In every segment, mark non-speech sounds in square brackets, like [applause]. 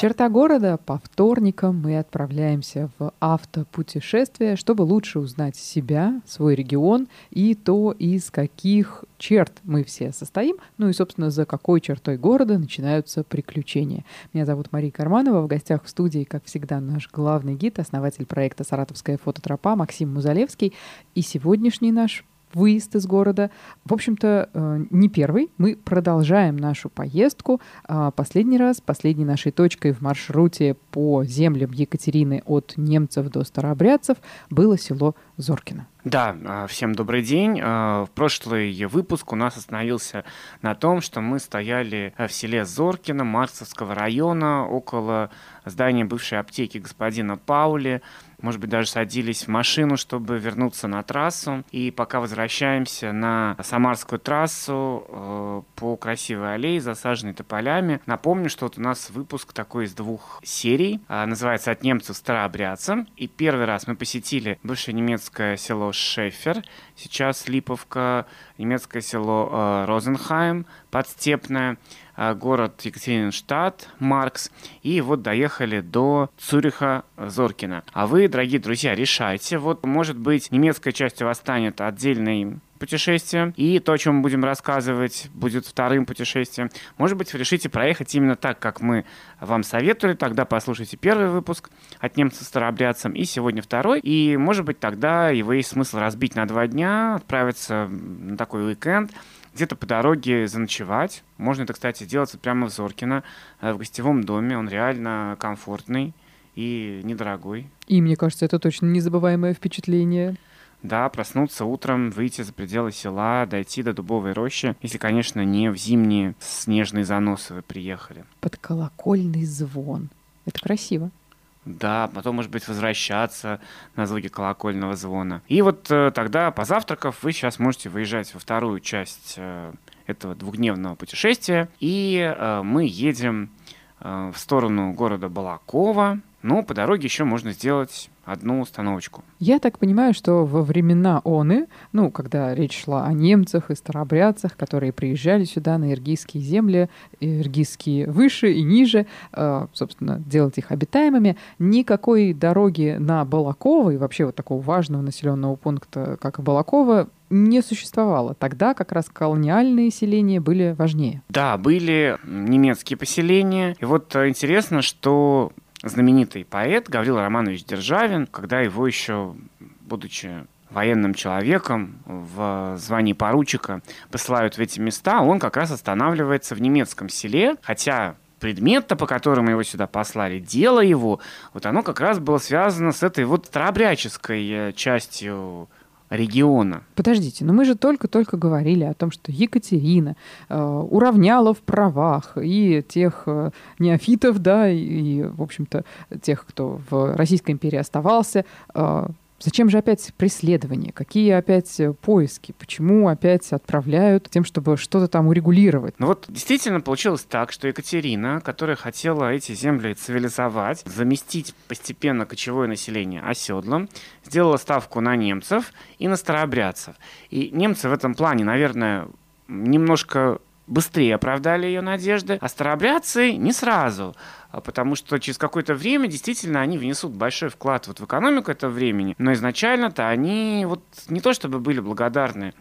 Черта города по вторникам мы отправляемся в автопутешествие, чтобы лучше узнать себя, свой регион и то, из каких черт мы все состоим, ну и, собственно, за какой чертой города начинаются приключения. Меня зовут Мария Карманова, в гостях в студии, как всегда, наш главный гид, основатель проекта «Саратовская фототропа» Максим Музалевский. И сегодняшний наш выезд из города. В общем-то, э, не первый. Мы продолжаем нашу поездку. А, последний раз, последней нашей точкой в маршруте по землям Екатерины от немцев до старообрядцев было село Зоркино. Да, а, всем добрый день. А, в прошлый выпуск у нас остановился на том, что мы стояли в селе Зоркино Марсовского района около здания бывшей аптеки господина Паули может быть, даже садились в машину, чтобы вернуться на трассу. И пока возвращаемся на Самарскую трассу по красивой аллее, засаженной тополями, напомню, что вот у нас выпуск такой из двух серий. Называется «От немцев старообрядцам». И первый раз мы посетили бывшее немецкое село Шефер, сейчас Липовка, немецкое село э, Розенхайм, Подстепное. А, город Екатеринштадт, Маркс, и вот доехали до Цюриха Зоркина. А вы, дорогие друзья, решайте. Вот, может быть, немецкая часть у вас станет отдельной путешествием, и то, о чем мы будем рассказывать, будет вторым путешествием. Может быть, вы решите проехать именно так, как мы вам советовали, тогда послушайте первый выпуск от немцев старообрядцам, и сегодня второй, и, может быть, тогда его есть смысл разбить на два дня, отправиться на такой уикенд, где-то по дороге заночевать. Можно это, кстати, сделать прямо в Зоркино, э, в гостевом доме. Он реально комфортный и недорогой. И мне кажется, это точно незабываемое впечатление. Да, проснуться утром, выйти за пределы села, дойти до дубовой рощи, если, конечно, не в зимние снежные заносы вы приехали. Под колокольный звон. Это красиво. Да, потом, может быть, возвращаться на звуки колокольного звона. И вот э, тогда, позавтракав, вы сейчас можете выезжать во вторую часть э, этого двухдневного путешествия. И э, мы едем э, в сторону города Балакова. Но по дороге еще можно сделать одну установочку. Я так понимаю, что во времена ОНы, ну, когда речь шла о немцах и старообрядцах, которые приезжали сюда на иргизские земли, иргизские выше и ниже, э, собственно, делать их обитаемыми, никакой дороги на Балаково и вообще вот такого важного населенного пункта, как Балаково, не существовало. Тогда как раз колониальные селения были важнее. Да, были немецкие поселения. И вот э, интересно, что знаменитый поэт Гаврил Романович Державин, когда его еще, будучи военным человеком в звании поручика посылают в эти места, он как раз останавливается в немецком селе, хотя предмет-то, по которому его сюда послали, дело его, вот оно как раз было связано с этой вот старообрядческой э, частью региона. Подождите, но мы же только-только говорили о том, что Екатерина э, уравняла в правах и тех э, неофитов, да, и, и, в общем-то, тех, кто в Российской империи оставался, э, Зачем же опять преследование? Какие опять э, поиски? Почему опять отправляют тем, чтобы что-то там урегулировать? Ну вот действительно получилось так, что Екатерина, которая хотела эти земли цивилизовать, заместить постепенно кочевое население оседлым, сделала ставку на немцев и на старообрядцев. И немцы в этом плане, наверное, немножко быстрее оправдали ее надежды, а старообрядцы не сразу. А потому что через какое-то время действительно они внесут большой вклад вот в экономику этого времени, но изначально-то они вот не то чтобы были благодарны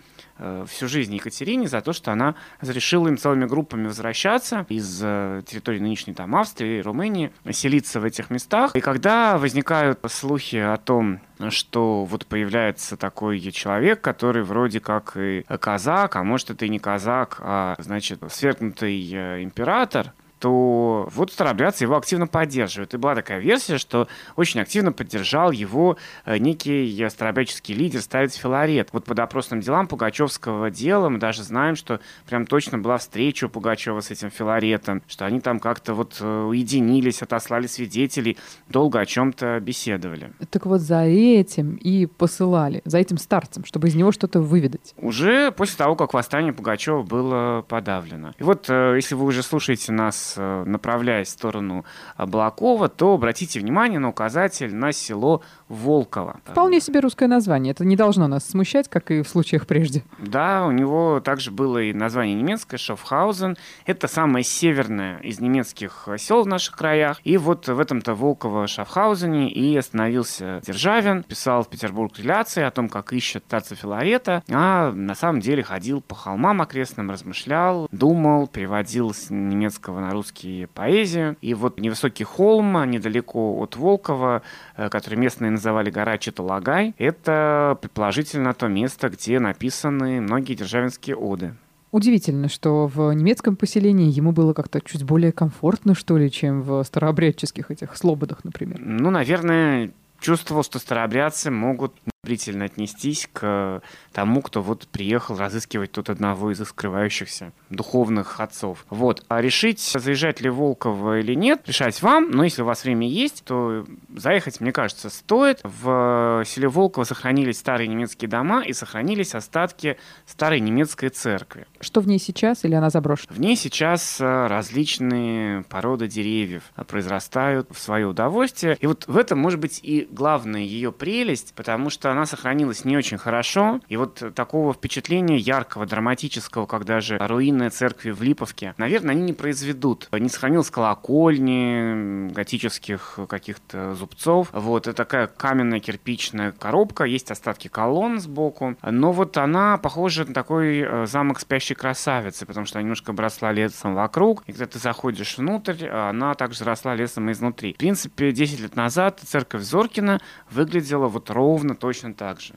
всю жизнь Екатерине за то, что она разрешила им целыми группами возвращаться из э, территории нынешней там Австрии, Румынии, селиться в этих местах. И когда возникают слухи о том, что вот появляется такой человек, который вроде как и казак, а может это и не казак, а значит свергнутый э, император, то вот старообрядцы его активно поддерживают. И была такая версия, что очень активно поддержал его э, некий старообрядческий лидер, старец Филарет. Вот по допросным делам Пугачевского дела мы даже знаем, что прям точно была встреча у Пугачева с этим Филаретом, что они там как-то вот э, уединились, отослали свидетелей, долго о чем-то беседовали. Так вот за этим и посылали, за этим старцем, чтобы из него что-то выведать. Уже после того, как восстание Пугачева было подавлено. И вот, э, если вы уже слушаете нас Э, направляясь в сторону Балакова, то обратите внимание на указатель на село Волкова. Вполне себе русское название. Это не должно нас смущать, как и в случаях прежде. Да, у него также было и название немецкое, Шофхаузен. Это самое северное из немецких сел в наших краях. И вот в этом-то Волково-Шафхаузене и остановился Державин, писал в Петербург реляции о том, как ищет Таца Филарета, а на самом деле ходил по холмам окрестным, размышлял, думал, переводил с немецкого на русский поэзию. И вот невысокий холм недалеко от Волкова, э, который местные называли гора Читалагай, это предположительно то место, где написаны многие державинские оды. Удивительно, что в немецком поселении ему было как-то чуть более комфортно, что ли, чем в старообрядческих этих слободах, например. Ну, наверное, чувствовал, что старообрядцы могут одобрительно отнестись к тому, кто вот приехал разыскивать тут одного из скрывающихся духовных отцов. Вот. А решить, заезжать ли Волкова или нет, решать вам, но если у вас время есть, то заехать, мне кажется, стоит. В селе Волково сохранились старые немецкие дома и сохранились остатки старой немецкой церкви. Что в ней сейчас или она заброшена? В ней сейчас э, различные породы деревьев произрастают в свое удовольствие. И вот в этом может быть и главная ее прелесть, потому что она сохранилась не очень хорошо. И вот такого впечатления яркого, драматического, как даже руинные церкви в Липовке, наверное, они не произведут. Не сохранилась колокольни, готических каких-то зубцов. Вот, это такая каменная кирпичная коробка, есть остатки колонн сбоку. Но вот она похожа на такой э, замок спящей красавицы, потому что она немножко бросла лесом вокруг. И когда ты заходишь внутрь, она также росла лесом изнутри. В принципе, 10 лет назад церковь Зоркина выглядела вот ровно точно точно так же.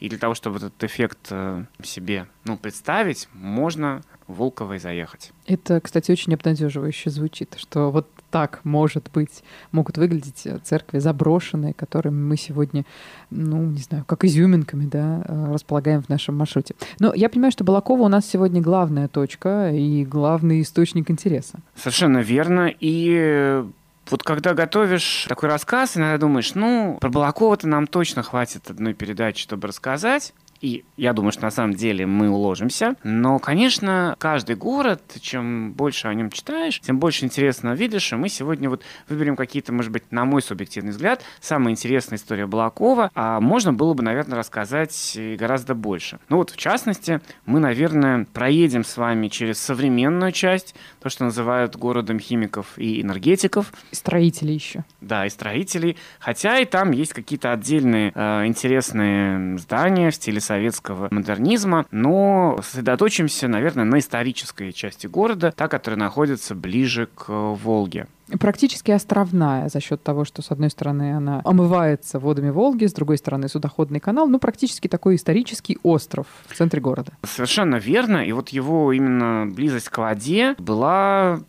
И для того, чтобы этот эффект э, себе ну, представить, можно Волковой заехать. Это, кстати, очень обнадеживающе звучит, что вот так, может быть, могут выглядеть э, церкви заброшенные, которыми мы сегодня, ну, не знаю, как изюминками, да, э, располагаем в нашем маршруте. Но я понимаю, что Балакова у нас сегодня главная точка и главный источник интереса. Совершенно верно. И вот когда готовишь такой рассказ, иногда думаешь, ну, про Балакова-то нам точно хватит одной передачи, чтобы рассказать. И я думаю, что на самом деле мы уложимся. Но, конечно, каждый город, чем больше о нем читаешь, тем больше интересно видишь. И мы сегодня вот выберем какие-то, может быть, на мой субъективный взгляд, самая интересная история Балакова. А можно было бы, наверное, рассказать гораздо больше. Ну вот, в частности, мы, наверное, проедем с вами через современную часть, то, что называют городом химиков и энергетиков. Строителей еще. Да, и строителей. Хотя и там есть какие-то отдельные э, интересные здания в стиле советского модернизма, но сосредоточимся, наверное, на исторической части города, та, которая находится ближе к Волге практически островная за счет того, что с одной стороны она омывается водами Волги, с другой стороны судоходный канал, ну практически такой исторический остров в центре города. Совершенно верно, и вот его именно близость к воде была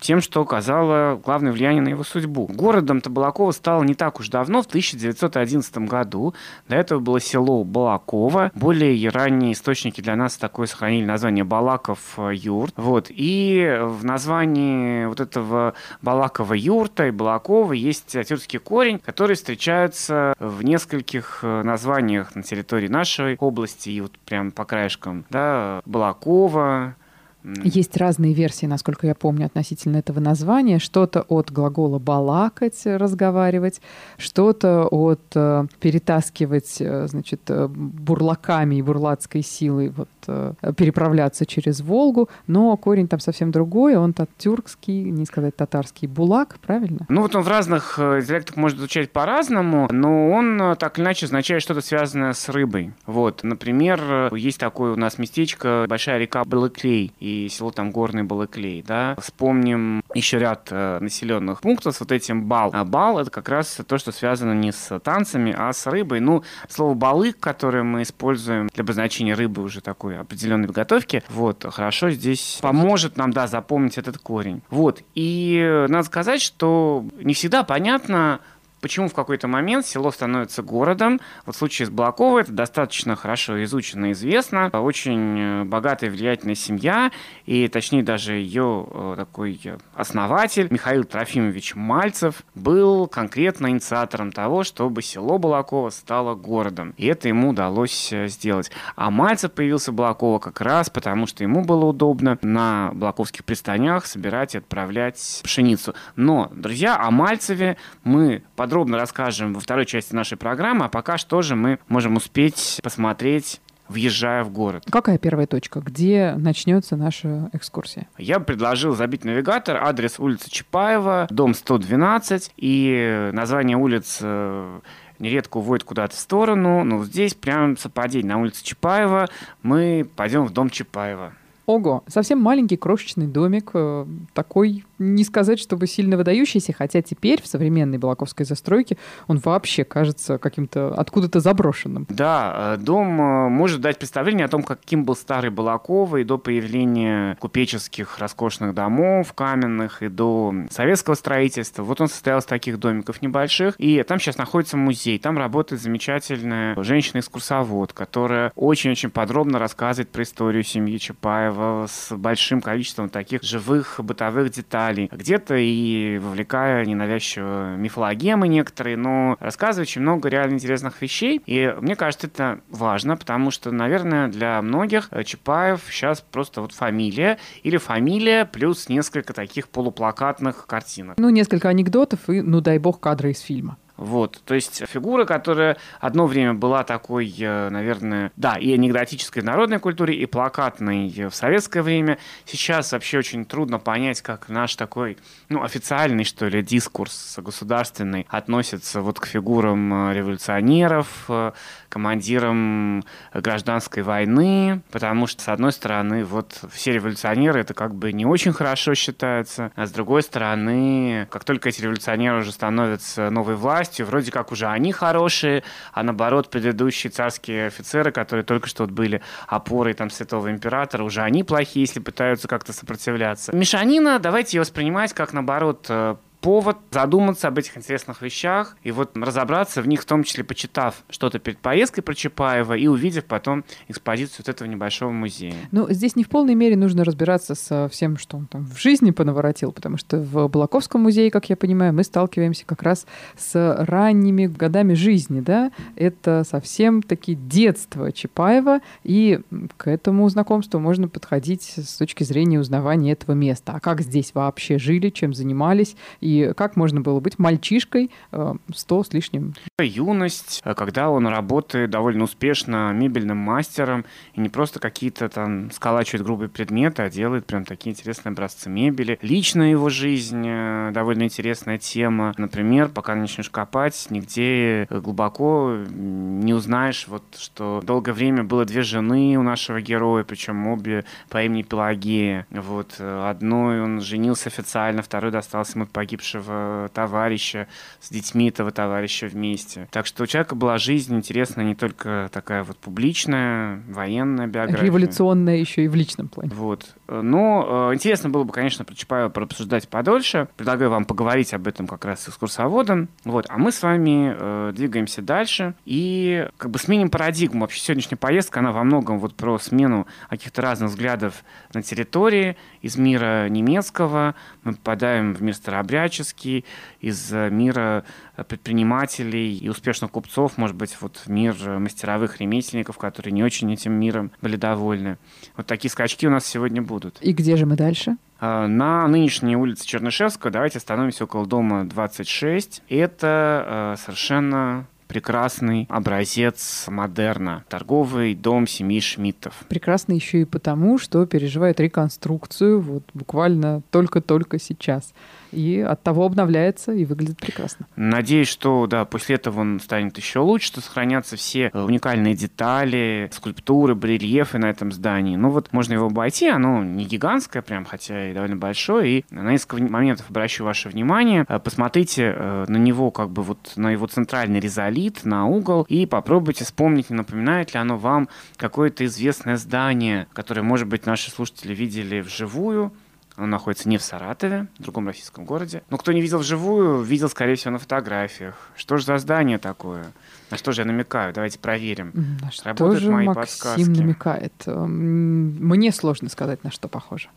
тем, что оказало главное влияние на его судьбу. Городом Табалакова стало не так уж давно, в 1911 году. До этого было село Балакова. Более ранние источники для нас такое сохранили название Балаков-Юрт. Вот. И в названии вот этого Балакова юрта и Балакова есть тюркский корень, который встречается в нескольких э, названиях на территории нашей области и вот прям по краешкам. Да, Балакова, есть разные версии, насколько я помню, относительно этого названия. Что-то от глагола «балакать», «разговаривать», что-то от э, «перетаскивать», э, значит, э, бурлаками и бурлацкой силой вот, э, переправляться через Волгу. Но корень там совсем другой, он тюркский, не сказать татарский, «булак», правильно? Ну вот он в разных э, диалектах может звучать по-разному, но он э, так или иначе означает что-то связанное с рыбой. Вот, например, есть такое у нас местечко, большая река Балыклей, и и село там Горный Балыклей, да. Вспомним еще ряд э, населенных пунктов с вот этим бал. А бал это как раз то, что связано не с танцами, а с рыбой. Ну, слово балык, которое мы используем для обозначения рыбы уже такой определенной готовки, вот, хорошо здесь поможет нам, да, запомнить этот корень. Вот, и надо сказать, что не всегда понятно, Почему в какой-то момент село становится городом? Вот в случае с Балаковой это достаточно хорошо изучено и известно. Очень э, богатая влиятельная семья, и точнее даже ее э, такой основатель Михаил Трофимович Мальцев был конкретно инициатором того, чтобы село Балакова стало городом. И это ему удалось э, сделать. А Мальцев появился Балаково как раз потому, что ему было удобно на балаковских пристанях собирать и отправлять пшеницу. Но, друзья, о Мальцеве мы под подробно расскажем во второй части нашей программы, а пока что же мы можем успеть посмотреть въезжая в город. Какая первая точка? Где начнется наша экскурсия? Я предложил забить навигатор, адрес улицы Чапаева, дом 112, и название улиц э, нередко уводит куда-то в сторону, но здесь прям совпадение. На улице Чапаева мы пойдем в дом Чапаева. Ого, совсем маленький крошечный домик, э, такой, не сказать, чтобы сильно выдающийся, хотя теперь в современной Балаковской застройке он вообще кажется каким-то откуда-то заброшенным. Да, э, дом э, может дать представление о том, каким был старый Балаково и до появления купеческих роскошных домов каменных и до советского строительства. Вот он состоял из таких домиков небольших, и там сейчас находится музей. Там работает замечательная женщина-экскурсовод, которая очень-очень подробно рассказывает про историю семьи Чапаева, с большим количеством таких живых бытовых деталей. Где-то и вовлекая ненавязчиво мифологемы некоторые, но рассказывает очень много реально интересных вещей. И мне кажется, это важно, потому что, наверное, для многих Чапаев сейчас просто вот фамилия или фамилия плюс несколько таких полуплакатных картинок. Ну, несколько анекдотов и, ну дай бог, кадры из фильма. Вот, то есть фигура, которая одно время была такой, э, наверное, да, и анекдотической в народной культуре, и плакатной в советское время. Сейчас вообще очень трудно понять, как наш такой, ну, официальный, что ли, дискурс государственный относится вот к фигурам э, революционеров, э, командирам гражданской войны, потому что, с одной стороны, вот все революционеры это как бы не очень хорошо считается, а с другой стороны, как только эти революционеры уже становятся новой властью, вроде как уже они хорошие, а наоборот, предыдущие царские офицеры, которые только что вот были опорой там святого императора, уже они плохие, если пытаются как-то сопротивляться. Мешанина, давайте ее воспринимать как, наоборот, э, повод задуматься об этих интересных вещах и вот разобраться в них, в том числе почитав что-то перед поездкой про Чапаева и увидев потом экспозицию вот этого небольшого музея. Ну, здесь не в полной мере нужно разбираться со всем, что он там в жизни понаворотил, потому что в Балаковском музее, как я понимаю, мы сталкиваемся как раз с ранними годами жизни, да, это совсем таки детство Чапаева, и к этому знакомству можно подходить с точки зрения узнавания этого места. А как здесь вообще жили, чем занимались, и и как можно было быть мальчишкой э, сто с лишним. Юность, э, когда он работает довольно успешно мебельным мастером, и не просто какие-то там сколачивает грубые предметы, а делает прям такие интересные образцы мебели. Личная его жизнь э, довольно интересная тема. Например, пока начнешь копать, нигде глубоко не узнаешь, вот, что долгое время было две жены у нашего героя, причем обе по имени Пелагея. Вот, одной он женился официально, второй достался ему погиб погибшего товарища, с детьми этого товарища вместе. Так что у человека была жизнь интересная не только такая вот публичная, военная биография. Революционная еще и в личном плане. Вот. Но э, интересно было бы, конечно, про Чапаева обсуждать подольше. Предлагаю вам поговорить об этом как раз с экскурсоводом. Вот. А мы с вами э, двигаемся дальше и как бы сменим парадигму. Вообще сегодняшняя поездка, она во многом вот про смену каких-то разных взглядов на территории из мира немецкого. Мы попадаем в мир старообрядческий, из э, мира э, предпринимателей и успешных купцов, может быть, вот в мир э, мастеровых ремесленников, которые не очень этим миром были довольны. Вот такие скачки у нас сегодня будут. И где же мы дальше? На нынешней улице Чернышевского давайте остановимся около дома 26. Это совершенно прекрасный образец модерна. Торговый дом семьи Шмидтов. Прекрасный еще и потому, что переживает реконструкцию вот буквально только-только сейчас и от того обновляется и выглядит прекрасно. Надеюсь, что да, после этого он станет еще лучше, что сохранятся все э, уникальные детали, скульптуры, барельефы на этом здании. Ну вот можно его обойти, оно не гигантское прям, хотя и довольно большое. И на несколько моментов обращу ваше внимание. Э, посмотрите э, на него, как бы вот на его центральный резолит, на угол, и попробуйте вспомнить, не напоминает ли оно вам какое-то известное здание, которое, может быть, наши слушатели видели вживую, он находится не в Саратове, в другом российском городе. Но кто не видел вживую, видел, скорее всего, на фотографиях. Что же за здание такое? На что же я намекаю? Давайте проверим. На что Работают же мои Максим подсказки. намекает? Эм, мне сложно сказать, на что похоже.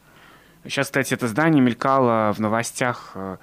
Сейчас, кстати, это здание мелькало в новостях э,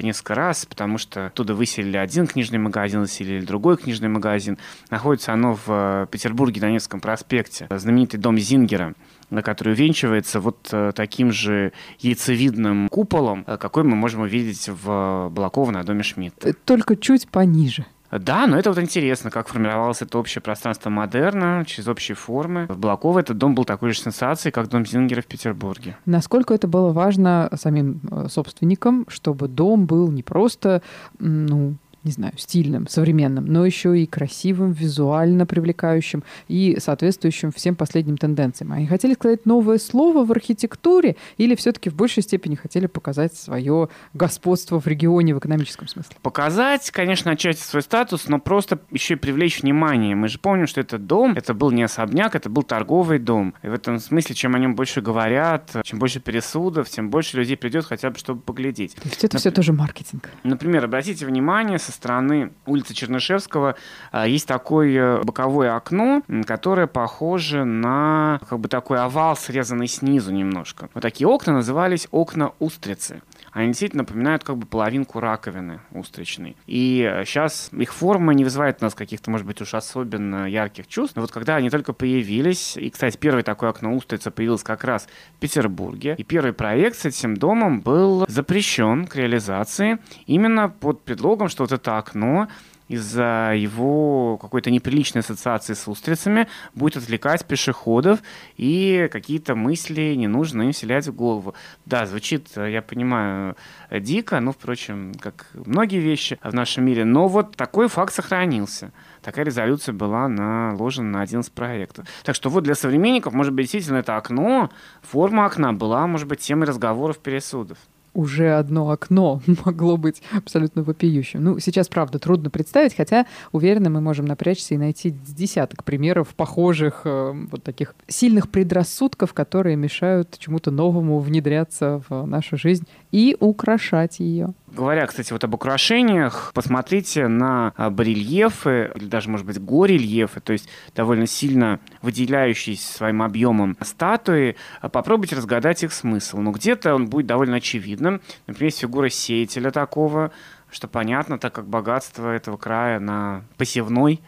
несколько раз, потому что оттуда выселили один книжный магазин, выселили другой книжный магазин. Находится оно в э, Петербурге на Невском проспекте. Знаменитый дом Зингера. Который увенчивается вот э, таким же яйцевидным куполом, э, какой мы можем увидеть в Балаково на доме Шмидта. Только чуть пониже. Да, но это вот интересно, как формировалось это общее пространство модерна через общие формы. В Балаково этот дом был такой же сенсацией, как дом Зингера в Петербурге. Насколько это было важно самим собственникам, чтобы дом был не просто ну, не знаю, стильным, современным, но еще и красивым, визуально привлекающим и соответствующим всем последним тенденциям. Они хотели сказать новое слово в архитектуре или все-таки в большей степени хотели показать свое господство в регионе в экономическом смысле? Показать, конечно, отчасти свой статус, но просто еще и привлечь внимание. Мы же помним, что этот дом, это был не особняк, это был торговый дом. И в этом смысле, чем о нем больше говорят, чем больше пересудов, тем больше людей придет хотя бы, чтобы поглядеть. То есть это Нап- все тоже маркетинг. Например, обратите внимание, со стороны улицы Чернышевского а, есть такое боковое окно, которое похоже на как бы такой овал, срезанный снизу немножко. Вот такие окна назывались окна устрицы. Они действительно напоминают как бы половинку раковины устричной. И сейчас их форма не вызывает у нас каких-то, может быть, уж особенно ярких чувств. Но вот когда они только появились, и, кстати, первое такое окно устрица появилось как раз в Петербурге, и первый проект с этим домом был запрещен к реализации именно под предлогом, что вот это окно из-за его какой-то неприличной ассоциации с устрицами будет отвлекать пешеходов и какие-то мысли не нужно им вселять в голову. Да, звучит, я понимаю, дико, но, впрочем, как многие вещи в нашем мире, но вот такой факт сохранился. Такая резолюция была наложена на один из проектов. Так что вот для современников, может быть, действительно это окно, форма окна была, может быть, темой разговоров, пересудов уже одно окно [laughs] могло быть абсолютно вопиющим. Ну, сейчас, правда, трудно представить, хотя, уверена, мы можем напрячься и найти десяток примеров похожих э, вот таких сильных предрассудков, которые мешают чему-то новому внедряться в нашу жизнь и украшать ее. Говоря, кстати, вот об украшениях, посмотрите на а, барельефы, или даже, может быть, горельефы, то есть довольно сильно выделяющиеся своим объемом статуи, а, попробуйте разгадать их смысл. Но где-то он будет довольно очевидным. Например, есть фигура сеятеля такого, что понятно, так как богатство этого края на посевной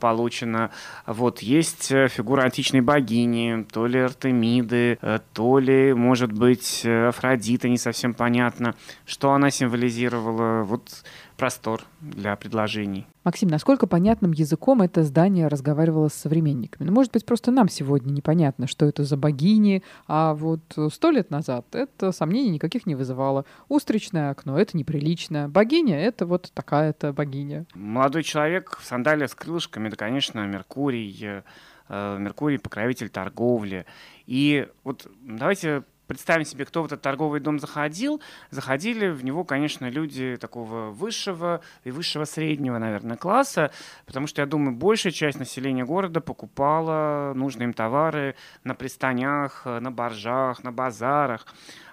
получено. Вот есть э, фигура античной богини, то ли Артемиды, э, то ли, может быть, Афродита, не совсем понятно, что она символизировала. Вот простор для предложений. Максим, насколько понятным языком это здание разговаривало с современниками? Ну, может быть, просто нам сегодня непонятно, что это за богини, а вот сто лет назад это сомнений никаких не вызывало. Устричное окно — это неприлично. Богиня — это вот такая-то богиня. Молодой человек в сандалиях с крылышками, это, конечно, Меркурий, э, Меркурий — покровитель торговли. И вот давайте представим себе, кто в этот торговый дом заходил, заходили в него, конечно, люди такого высшего и высшего среднего, наверное, класса, потому что, я думаю, большая часть населения города покупала нужные им товары на пристанях, на боржах, на базарах.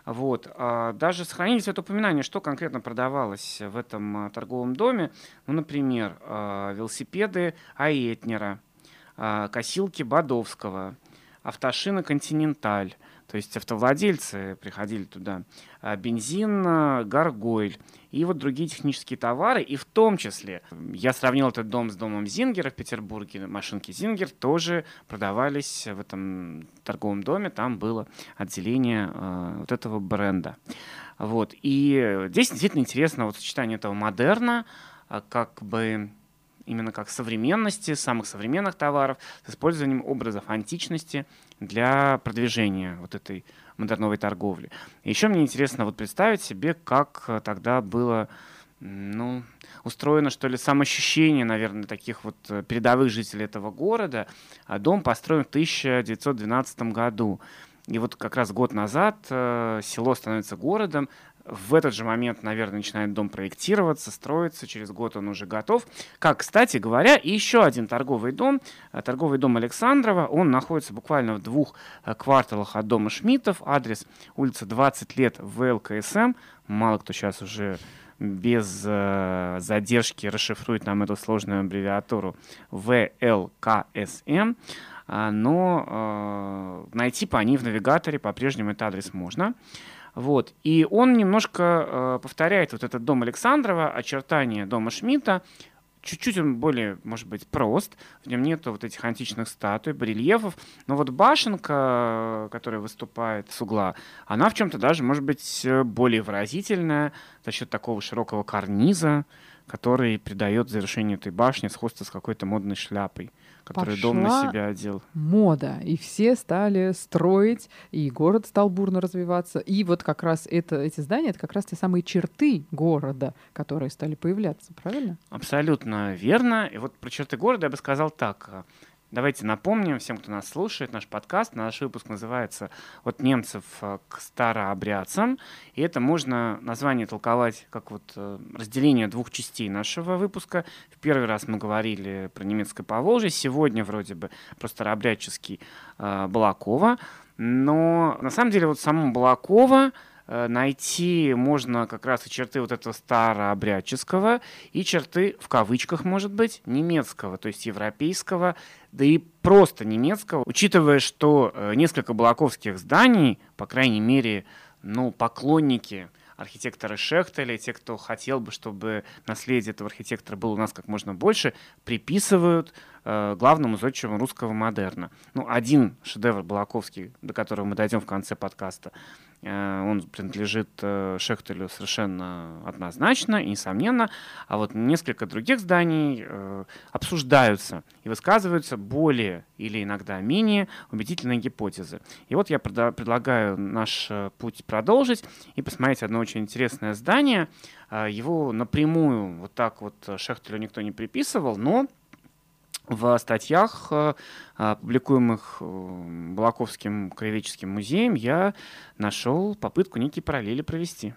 Вот. А даже сохранились это упоминание, что конкретно продавалось в этом а, торговом доме. Ну, например, а, велосипеды Аэтнера, косилки Бадовского, автошина «Континенталь», то есть автовладельцы приходили туда. А, бензин, гаргойль и вот другие технические товары. И в том числе, я сравнил этот дом с домом Зингера в Петербурге. Машинки Зингер тоже продавались в этом торговом доме. Там было отделение э, вот этого бренда. Вот. И здесь действительно интересно вот сочетание этого модерна, а, как бы именно как современности, самых современных товаров, с использованием образов античности для продвижения вот этой модерновой торговли. еще мне интересно вот представить себе, как э, тогда было ну, устроено, что ли, самоощущение, наверное, таких вот э, передовых жителей этого города. А дом построен в 1912 году. И вот как раз год назад э, село становится городом, в этот же момент, наверное, начинает дом проектироваться, строиться. Через год он уже готов. Как, кстати говоря, еще один торговый дом, э, торговый дом Александрова. Он находится буквально в двух э, кварталах от дома Шмидтов. Адрес улица 20 лет в ЛКСМ. Мало кто сейчас уже без э, задержки расшифрует нам эту сложную аббревиатуру ВЛКСМ. А, но э, найти по ней в навигаторе по-прежнему этот адрес можно. Вот. И он немножко э, повторяет вот этот дом Александрова, очертания дома Шмидта, чуть-чуть он более, может быть, прост. В нем нету вот этих античных статуй, барельефов. Но вот башенка, которая выступает с угла, она в чем-то даже, может быть, более выразительная за счет такого широкого карниза, который придает завершению этой башни сходство с какой-то модной шляпой который Пошла дом на себя одел. мода, и все стали строить, и город стал бурно развиваться. И вот как раз это, эти здания — это как раз те самые черты города, которые стали появляться, правильно? Абсолютно верно. И вот про черты города я бы сказал так. Давайте напомним всем, кто нас слушает, наш подкаст. Наш выпуск называется «От немцев э, к старообрядцам». И это можно название толковать как вот э, разделение двух частей нашего выпуска. В первый раз мы говорили про немецкое Поволжье, сегодня вроде бы про старообрядческий э, Балакова. Но на самом деле вот самому Балакова найти можно как раз и черты вот этого старообрядческого, и черты, в кавычках, может быть, немецкого, то есть европейского, да и просто немецкого, учитывая, что э, несколько балаковских зданий, по крайней мере, ну, поклонники архитектора Шехтеля, те, кто хотел бы, чтобы наследие этого архитектора было у нас как можно больше, приписывают э, главному зодчему русского модерна. Ну, один шедевр Балаковский, до которого мы дойдем в конце подкаста, Э, он принадлежит э, Шехтелю совершенно однозначно и несомненно, а вот несколько других зданий э, обсуждаются и высказываются более или иногда менее убедительные гипотезы. И вот я предлагаю наш путь продолжить и посмотреть одно очень интересное здание. Его напрямую вот так вот Шехтелю никто не приписывал, но в статьях, э, публикуемых э, Балаковским краеведческим музеем, я нашел попытку некие параллели провести.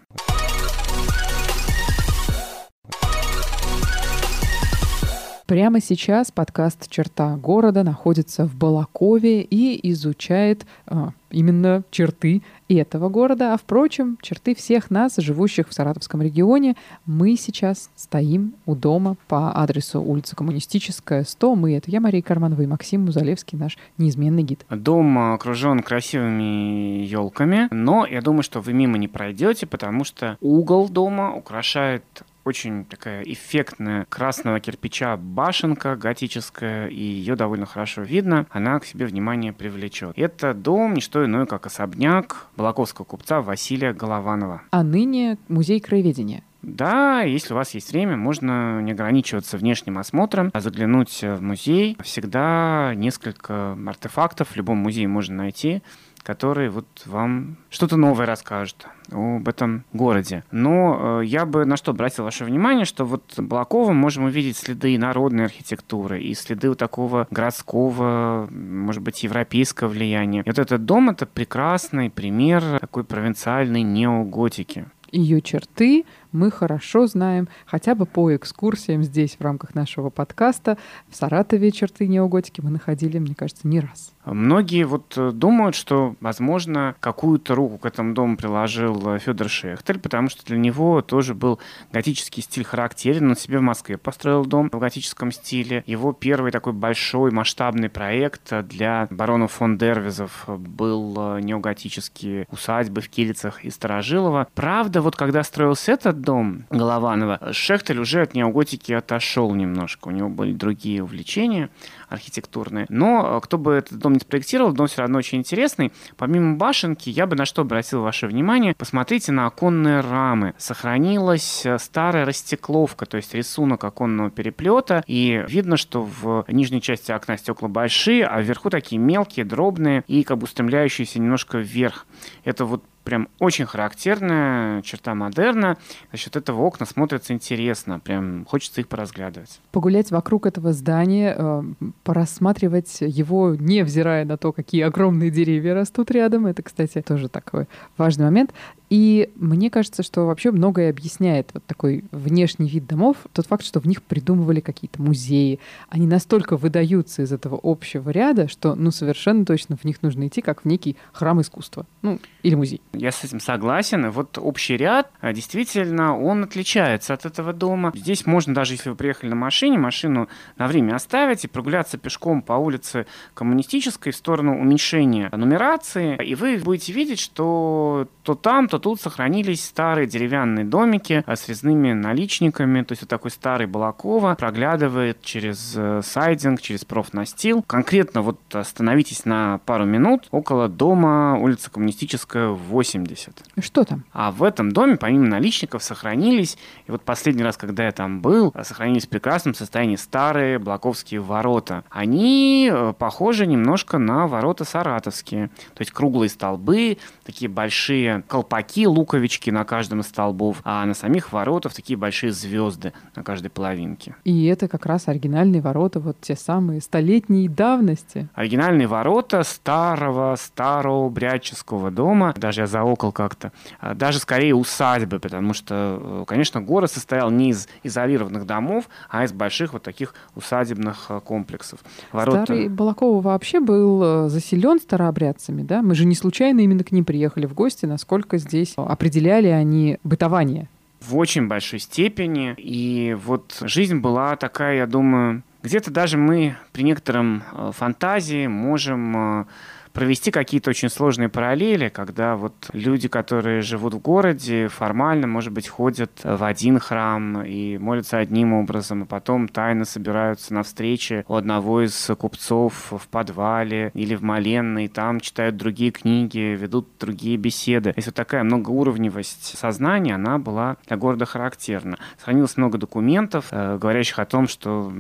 Прямо сейчас подкаст «Черта города» находится в Балакове и изучает а, именно черты этого города, а впрочем, черты всех нас, живущих в Саратовском регионе. Мы сейчас стоим у дома по адресу улица Коммунистическая, 100. Мы — это я, Мария Карманова, и Максим Музалевский, наш неизменный гид. Дом окружен красивыми елками, но я думаю, что вы мимо не пройдете, потому что угол дома украшает очень такая эффектная красного кирпича башенка готическая, и ее довольно хорошо видно. Она к себе внимание привлечет. Это дом не что иное, как особняк балаковского купца Василия Голованова. А ныне музей краеведения. Да, если у вас есть время, можно не ограничиваться внешним осмотром, а заглянуть в музей. Всегда несколько артефактов в любом музее можно найти который вот вам что-то новое расскажет об этом городе. Но э, я бы на что обратил ваше внимание, что вот Балаково можем увидеть следы народной архитектуры и следы вот такого городского, может быть, европейского влияния. И вот этот дом — это прекрасный пример такой провинциальной неоготики. Ее черты мы хорошо знаем хотя бы по экскурсиям здесь в рамках нашего подкаста. В Саратове черты неоготики мы находили, мне кажется, не раз. Многие вот э, думают, что, возможно, какую-то руку к этому дому приложил э, Федор Шехтель, потому что для него тоже был готический стиль характерен. Он себе в Москве построил дом в готическом стиле. Его первый такой большой масштабный проект для баронов фон Дервизов был э, неоготические усадьбы в Килицах и Старожилово. Правда, вот когда строился этот дом Голованова, Шехтель уже от неоготики отошел немножко. У него были другие увлечения архитектурные. Но э, кто бы этот дом не спроектировал, дом все равно очень интересный. Помимо башенки, я бы на что обратил ваше внимание. Посмотрите на оконные рамы. Сохранилась э, старая растекловка, то есть рисунок оконного переплета. И видно, что в нижней части окна стекла большие, а вверху такие мелкие, дробные и как бы устремляющиеся немножко вверх. Это вот прям очень характерная черта модерна. За счет этого окна смотрятся интересно, прям хочется их поразглядывать. Погулять вокруг этого здания, порассматривать его, невзирая на то, какие огромные деревья растут рядом. Это, кстати, тоже такой важный момент. И мне кажется, что вообще многое объясняет вот такой внешний вид домов. Тот факт, что в них придумывали какие-то музеи. Они настолько выдаются из этого общего ряда, что ну совершенно точно в них нужно идти как в некий храм искусства. Ну, или музей. Я с этим согласен. И вот общий ряд, а, действительно, он отличается от этого дома. Здесь можно даже, если вы приехали на машине, машину на время оставить и прогуляться пешком по улице Коммунистической в сторону уменьшения нумерации. И вы будете видеть, что то там, то что тут сохранились старые деревянные домики э, с резными наличниками, то есть вот такой старый Балакова проглядывает через э, сайдинг, через профнастил. Конкретно вот остановитесь на пару минут около дома улица Коммунистическая, 80. Что там? А в этом доме, помимо наличников, сохранились, и вот последний раз, когда я там был, сохранились в прекрасном состоянии старые Блаковские ворота. Они э, похожи немножко на ворота саратовские. То есть круглые столбы, такие большие колпаки, луковички на каждом из столбов, а на самих воротах такие большие звезды на каждой половинке. И это как раз оригинальные ворота, вот те самые столетней давности. Оригинальные ворота старого, старого бряческого дома, даже я заокол как-то, а даже скорее усадьбы, потому что, э, конечно, город состоял не из изолированных домов, а из больших вот таких усадебных э, комплексов. Ворота... Старый Балакова вообще был э, заселен старообрядцами, да? Мы же не случайно именно к ним приехали в гости, насколько здесь определяли они бытование. В очень большой степени. И вот жизнь была такая, я думаю, где-то даже мы при некотором фантазии можем провести какие-то очень сложные параллели, когда вот люди, которые живут в городе, формально, может быть, ходят в один храм и молятся одним образом, и потом тайно собираются на встрече у одного из купцов в подвале или в Маленной, там читают другие книги, ведут другие беседы. Если вот такая многоуровневость сознания, она была для города характерна. Сохранилось много документов, э, говорящих о том, что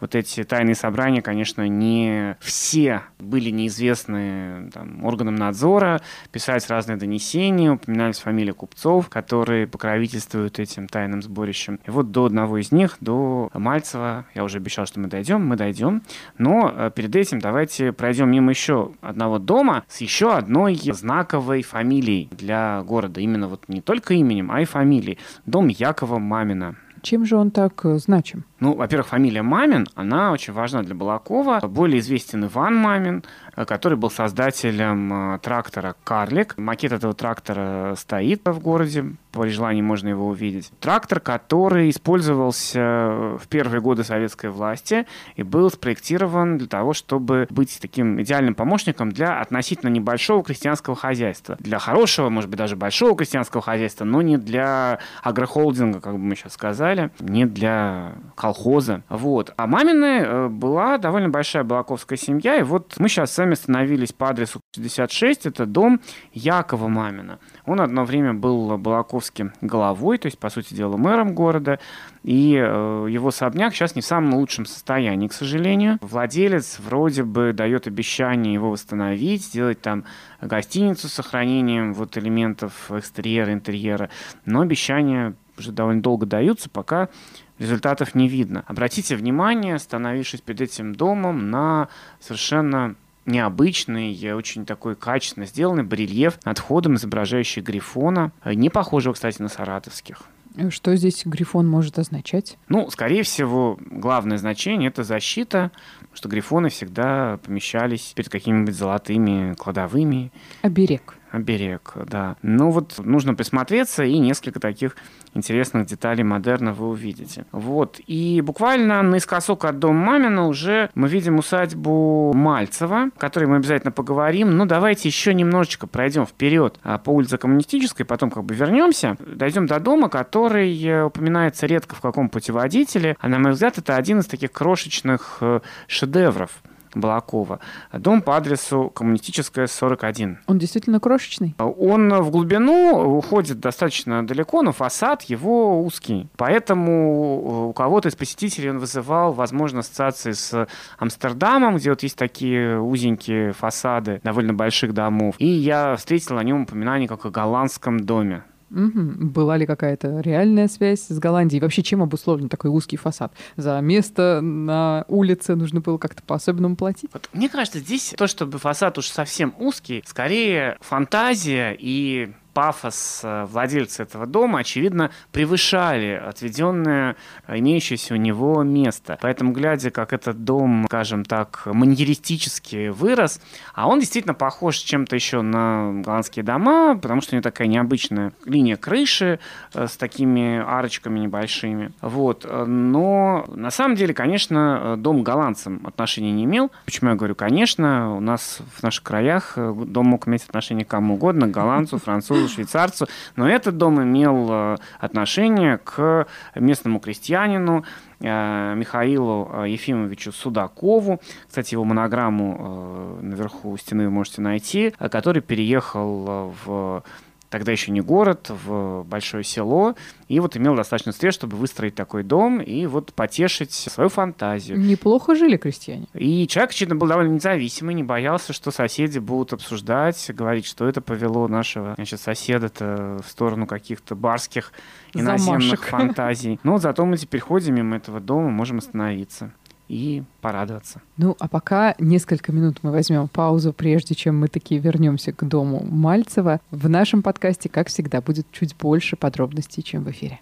вот эти тайные собрания, конечно, не все были неизвестны там, органам надзора, писать разные донесения, упоминались фамилии купцов, которые покровительствуют этим тайным сборищам. И вот до одного из них, до Мальцева, я уже обещал, что мы дойдем, мы дойдем. Но э, перед этим давайте пройдем мимо еще одного дома с еще одной знаковой фамилией для города. Именно вот не только именем, а и фамилией. Дом Якова Мамина. Чем же он так э, значим? Ну, во-первых, фамилия Мамин, она очень важна для Балакова. Более известен Иван Мамин, э, который был создателем э, трактора «Карлик». Макет этого трактора стоит в городе, при желании можно его увидеть. Трактор, который использовался в первые годы советской власти и был спроектирован для того, чтобы быть таким идеальным помощником для относительно небольшого крестьянского хозяйства. Для хорошего, может быть, даже большого крестьянского хозяйства, но не для агрохолдинга, как бы мы сейчас сказали, не для колхоза. Вот. А мамины э, была довольно большая балаковская семья, и вот мы сейчас сами остановились по адресу 66, это дом Якова Мамина. Он одно время был балаковским головой, то есть, по сути дела, мэром города, и э, его особняк сейчас не в самом лучшем состоянии, к сожалению. Владелец вроде бы дает обещание его восстановить, сделать там гостиницу с сохранением вот элементов экстерьера, интерьера, но обещания уже довольно долго даются, пока результатов не видно. Обратите внимание, остановившись перед этим домом, на совершенно необычный, очень такой качественно сделанный барельеф над входом, изображающий Грифона, не похожего, кстати, на саратовских. Что здесь Грифон может означать? Ну, скорее всего, главное значение — это защита, что Грифоны всегда помещались перед какими-нибудь золотыми кладовыми. Оберег оберег, да. Ну вот нужно присмотреться, и несколько таких интересных деталей модерна вы увидите. Вот. И буквально наискосок от дома Мамина уже мы видим усадьбу Мальцева, о которой мы обязательно поговорим. Но давайте еще немножечко пройдем вперед а, по улице Коммунистической, потом как бы вернемся. Дойдем до дома, который э, упоминается редко в каком путеводителе. А на мой взгляд, это один из таких крошечных э, шедевров Балакова. Дом по адресу Коммунистическая, 41. Он действительно крошечный? Он в глубину уходит достаточно далеко, но фасад его узкий. Поэтому у кого-то из посетителей он вызывал, возможно, ассоциации с Амстердамом, где вот есть такие узенькие фасады довольно больших домов. И я встретил о нем упоминание как о голландском доме. Угу. Была ли какая-то реальная связь с Голландией? Вообще, чем обусловлен такой узкий фасад? За место на улице нужно было как-то по-особенному платить? Вот, мне кажется, здесь то, чтобы фасад уж совсем узкий, скорее фантазия и пафос э, владельца этого дома, очевидно, превышали отведенное, э, имеющееся у него место. Поэтому, глядя, как этот дом, скажем так, маньеристически вырос, а он действительно похож чем-то еще на голландские дома, потому что у него такая необычная линия крыши э, с такими арочками небольшими. Вот. Но на самом деле, конечно, дом голландцам отношения не имел. Почему я говорю, конечно, у нас в наших краях дом мог иметь отношение к кому угодно, к голландцу, французу, швейцарцу, но этот дом имел э, отношение к местному крестьянину, э, Михаилу Ефимовичу Судакову. Кстати, его монограмму наверху стены вы можете найти, который переехал в тогда еще не город, в большое село, и вот имел достаточно средств, чтобы выстроить такой дом и вот потешить свою фантазию. Неплохо жили крестьяне. И человек, очевидно, был довольно независимый, не боялся, что соседи будут обсуждать, говорить, что это повело нашего значит, соседа-то в сторону каких-то барских иноземных Замашек. фантазий. Но зато мы теперь ходим мимо этого дома, можем остановиться и порадоваться. Ну, а пока несколько минут мы возьмем паузу, прежде чем мы такие вернемся к дому Мальцева. В нашем подкасте, как всегда, будет чуть больше подробностей, чем в эфире.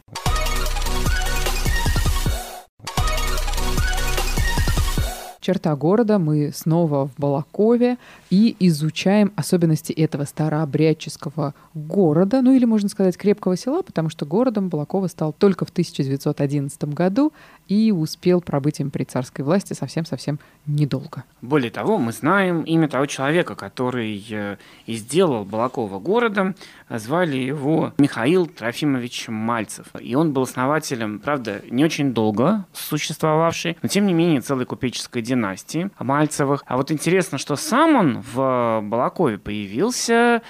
Черта города. Мы снова в Балакове и изучаем особенности этого старообрядческого города, ну или, можно сказать, крепкого села, потому что городом Балакова стал только в 1911 году и успел пробыть им при царской власти совсем-совсем недолго. Более того, мы знаем имя того человека, который э, и сделал Балакова городом. Звали его Михаил Трофимович Мальцев. И он был основателем, правда, не очень долго существовавший, но тем не менее целой купеческой династии династии Мальцевых. А вот интересно, что сам он в Балакове появился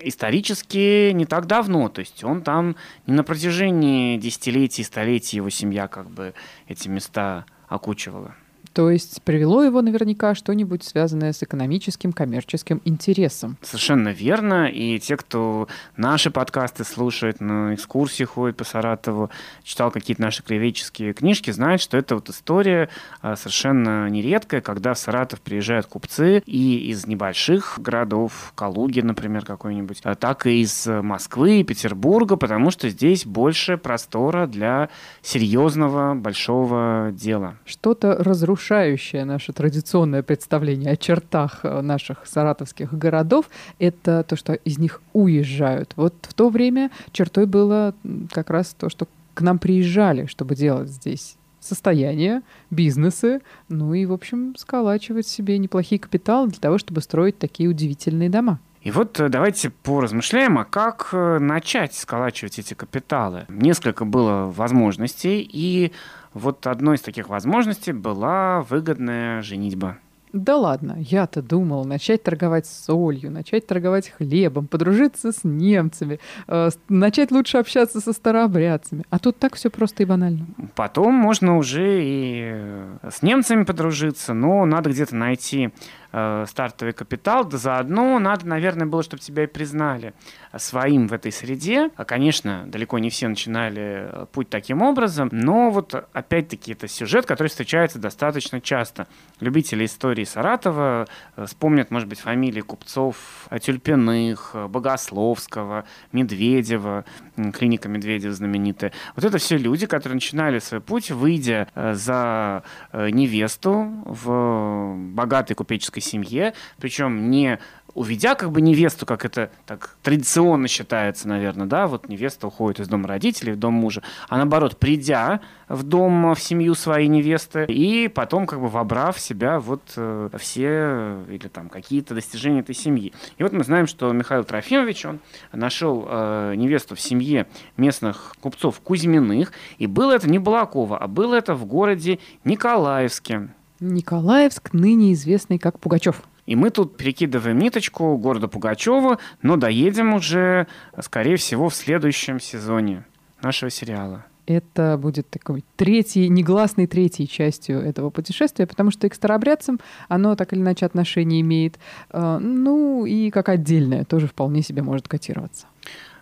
исторически не так давно. То есть он там не на протяжении десятилетий, столетий его семья как бы эти места окучивала. То есть привело его наверняка что-нибудь связанное с экономическим, коммерческим интересом. Совершенно верно. И те, кто наши подкасты слушает, на экскурсии ходит по Саратову, читал какие-то наши краеведческие книжки, знают, что это вот история а, совершенно нередкая, когда в Саратов приезжают купцы и из небольших городов, Калуги, например, какой-нибудь, а так и из Москвы и Петербурга, потому что здесь больше простора для серьезного большого дела. Что-то разрушает нарушающее наше традиционное представление о чертах э, наших саратовских городов, это то, что из них уезжают. Вот в то время чертой было как раз то, что к нам приезжали, чтобы делать здесь состояние, бизнесы, ну и, в общем, сколачивать себе неплохие капиталы для того, чтобы строить такие удивительные дома. И вот э, давайте поразмышляем, а как э, начать сколачивать эти капиталы. Несколько было возможностей, и вот одной из таких возможностей была выгодная женитьба. Да ладно, я-то думал начать торговать солью, начать торговать хлебом, подружиться с немцами, э, начать лучше общаться со старообрядцами. А тут так все просто и банально. Потом можно уже и с немцами подружиться, но надо где-то найти э, стартовый капитал, да заодно надо, наверное, было, чтобы тебя и признали своим в этой среде. А, конечно, далеко не все начинали э, путь таким образом, но вот опять-таки это сюжет, который встречается достаточно часто. Любители истории Саратова э, вспомнят, может быть, фамилии купцов Тюльпиных, Богословского, Медведева, клиника Медведева знаменитая. Вот это все люди, которые начинали свой путь, выйдя за невесту в богатой купеческой семье, причем не уведя как бы невесту, как это так традиционно считается, наверное, да, вот невеста уходит из дома родителей в дом мужа, а наоборот, придя в дом, в семью своей невесты, и потом как бы вобрав в себя вот э, все или там какие-то достижения этой семьи. И вот мы знаем, что Михаил Трофимович, он нашел э, невесту в семье местных купцов Кузьминых, и было это не Балакова, а было это в городе Николаевске. Николаевск, ныне известный как Пугачев. И мы тут перекидываем ниточку города Пугачева, но доедем уже, скорее всего, в следующем сезоне нашего сериала. Это будет такой третьей, негласной третьей частью этого путешествия, потому что и к старообрядцам оно так или иначе отношение имеет. Э, ну и как отдельное тоже вполне себе может котироваться.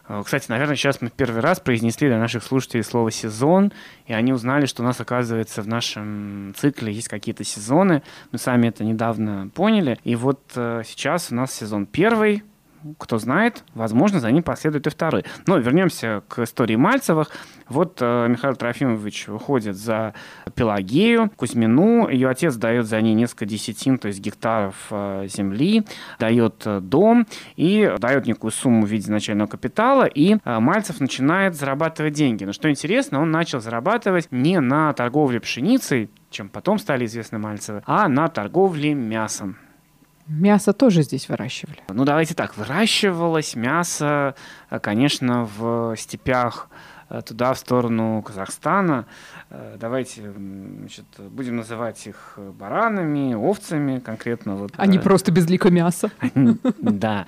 Э, кстати, наверное, сейчас мы первый раз произнесли для наших слушателей слово «сезон», и они узнали, что у нас, оказывается, в нашем цикле есть какие-то сезоны. Мы сами это недавно поняли. И вот э, сейчас у нас сезон первый, кто знает, возможно, за ним последует и второй. Но вернемся к истории Мальцевых. Вот э, Михаил Трофимович выходит за Пелагею, Кузьмину. Ее отец дает за ней несколько десятин, то есть гектаров э, земли, дает э, дом и дает некую сумму в виде начального капитала. И э, Мальцев начинает зарабатывать деньги. Но что интересно, он начал зарабатывать не на торговле пшеницей, чем потом стали известны Мальцевы, а на торговле мясом. Мясо тоже здесь выращивали? Ну, давайте так, выращивалось мясо, э, конечно, в степях э, туда, в сторону Казахстана. Э, давайте значит, будем называть их баранами, овцами конкретно. Вот, Они просто безлико мяса. [laughs] Да.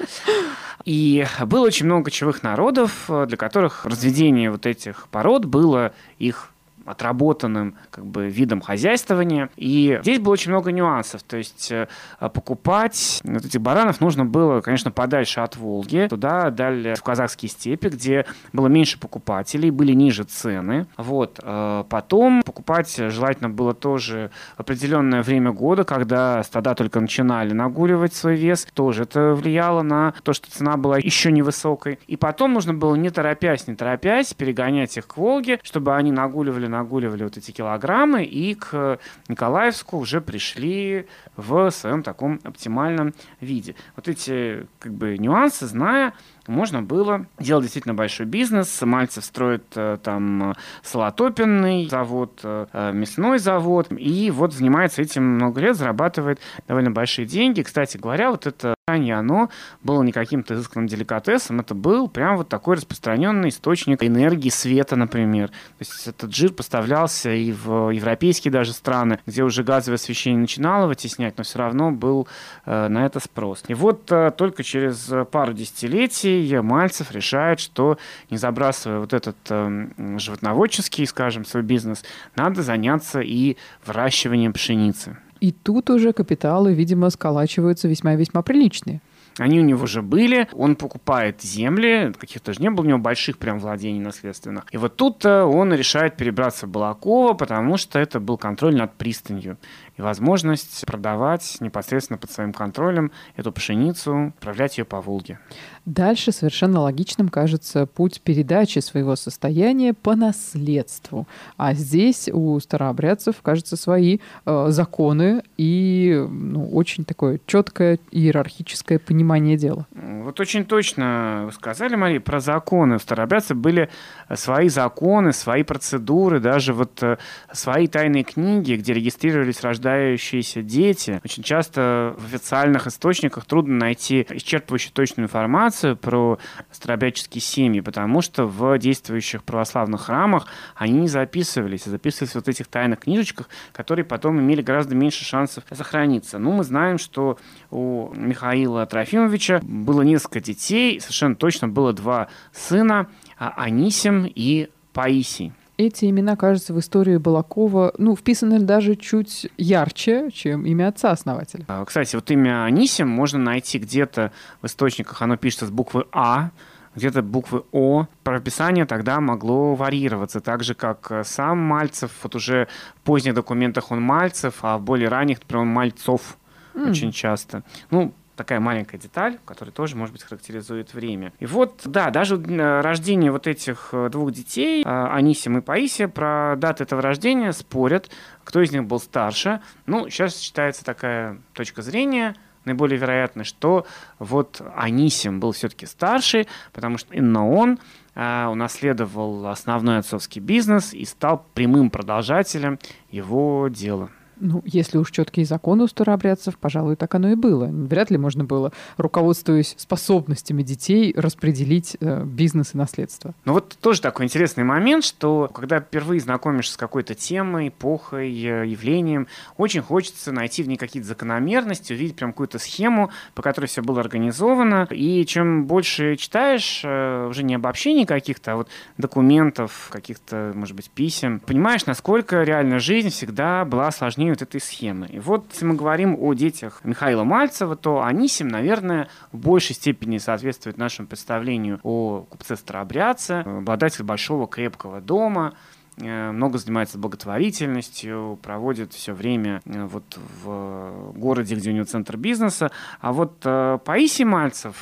И было очень много кочевых народов, для которых разведение вот этих пород было их отработанным как бы видом хозяйствования. И здесь было очень много нюансов. То есть э, покупать вот этих баранов нужно было, конечно, подальше от Волги, туда, далее в казахские степи, где было меньше покупателей, были ниже цены. Вот. Э, потом покупать желательно было тоже определенное время года, когда стада только начинали нагуливать свой вес. Тоже это влияло на то, что цена была еще невысокой. И потом нужно было не торопясь, не торопясь перегонять их к Волге, чтобы они нагуливали нагуливали вот эти килограммы и к Николаевску уже пришли в своем таком оптимальном виде. Вот эти как бы нюансы, зная, можно было делать действительно большой бизнес. Мальцев строит э, там салатопенный завод, э, мясной завод, и вот занимается этим много лет, зарабатывает довольно большие деньги. Кстати говоря, вот это оно было не каким-то изысканным деликатесом, это был прям вот такой распространенный источник энергии, света, например. То есть этот жир поставлялся и в европейские даже страны, где уже газовое освещение начинало вытеснять, но все равно был э, на это спрос. И вот э, только через пару десятилетий Мальцев решает, что не забрасывая вот этот э, животноводческий, скажем, свой бизнес, надо заняться и выращиванием пшеницы. И тут уже капиталы, видимо, сколачиваются весьма-весьма приличные. Они у него уже были, он покупает земли, каких-то же не было у него больших прям владений наследственных. И вот тут э, он решает перебраться в Балаково, потому что это был контроль над пристанью и возможность продавать непосредственно под своим контролем эту пшеницу, отправлять ее по Волге. Дальше совершенно логичным кажется путь передачи своего состояния по наследству. А здесь у старообрядцев, кажется, свои э, законы и ну, очень такое четкое иерархическое понимание дела. Вот очень точно вы сказали, Мария, про законы. У старообрядцев были свои законы, свои процедуры, даже вот э, свои тайные книги, где регистрировались рождающиеся дети. Очень часто в официальных источниках трудно найти исчерпывающую точную информацию про старообрядческие семьи, потому что в действующих православных храмах они не записывались, а записывались вот этих тайных книжечках, которые потом имели гораздо меньше шансов сохраниться. Ну, мы знаем, что у Михаила Трофимовича было несколько детей, совершенно точно было два сына, а Анисим и Паисий. Эти имена, кажется, в истории Балакова, ну, вписаны даже чуть ярче, чем имя отца-основателя. А, кстати, вот имя Анисим можно найти где-то в источниках, оно пишется с буквы А, где-то буквы О. Прописание тогда могло варьироваться, так же, как э, сам Мальцев. Вот уже в поздних документах он Мальцев, а в более ранних, например, он Мальцов mm. очень часто. Ну, такая маленькая деталь, которая тоже, может быть, характеризует время. И вот, да, даже рождение вот этих э, двух детей, а, Анисим и Паисия, про даты этого рождения спорят, кто из них был старше. Ну, сейчас считается такая точка зрения, наиболее вероятно, что вот Анисим был все-таки старший, потому что именно он унаследовал основной отцовский бизнес и стал прямым продолжателем его дела. Ну, если уж четкие законы у старообрядцев, пожалуй, так оно и было. Вряд ли можно было, руководствуясь способностями детей, распределить э, бизнес и наследство. Ну вот тоже такой интересный момент, что когда впервые знакомишься с какой-то темой, эпохой, э, явлением, очень хочется найти в ней какие-то закономерности, увидеть прям какую-то схему, по которой все было организовано. И чем больше читаешь, э, уже не обобщений каких-то, а вот документов, каких-то, может быть, писем, понимаешь, насколько реальная жизнь всегда была сложнее вот этой схемы. И вот, если мы говорим о детях Михаила Мальцева, то Анисим, наверное, в большей степени соответствует нашему представлению о купце-старообрядце, обладатель большого крепкого дома, э, много занимается благотворительностью, проводит все время э, вот в городе, где у него центр бизнеса. А вот э, Паисий Мальцев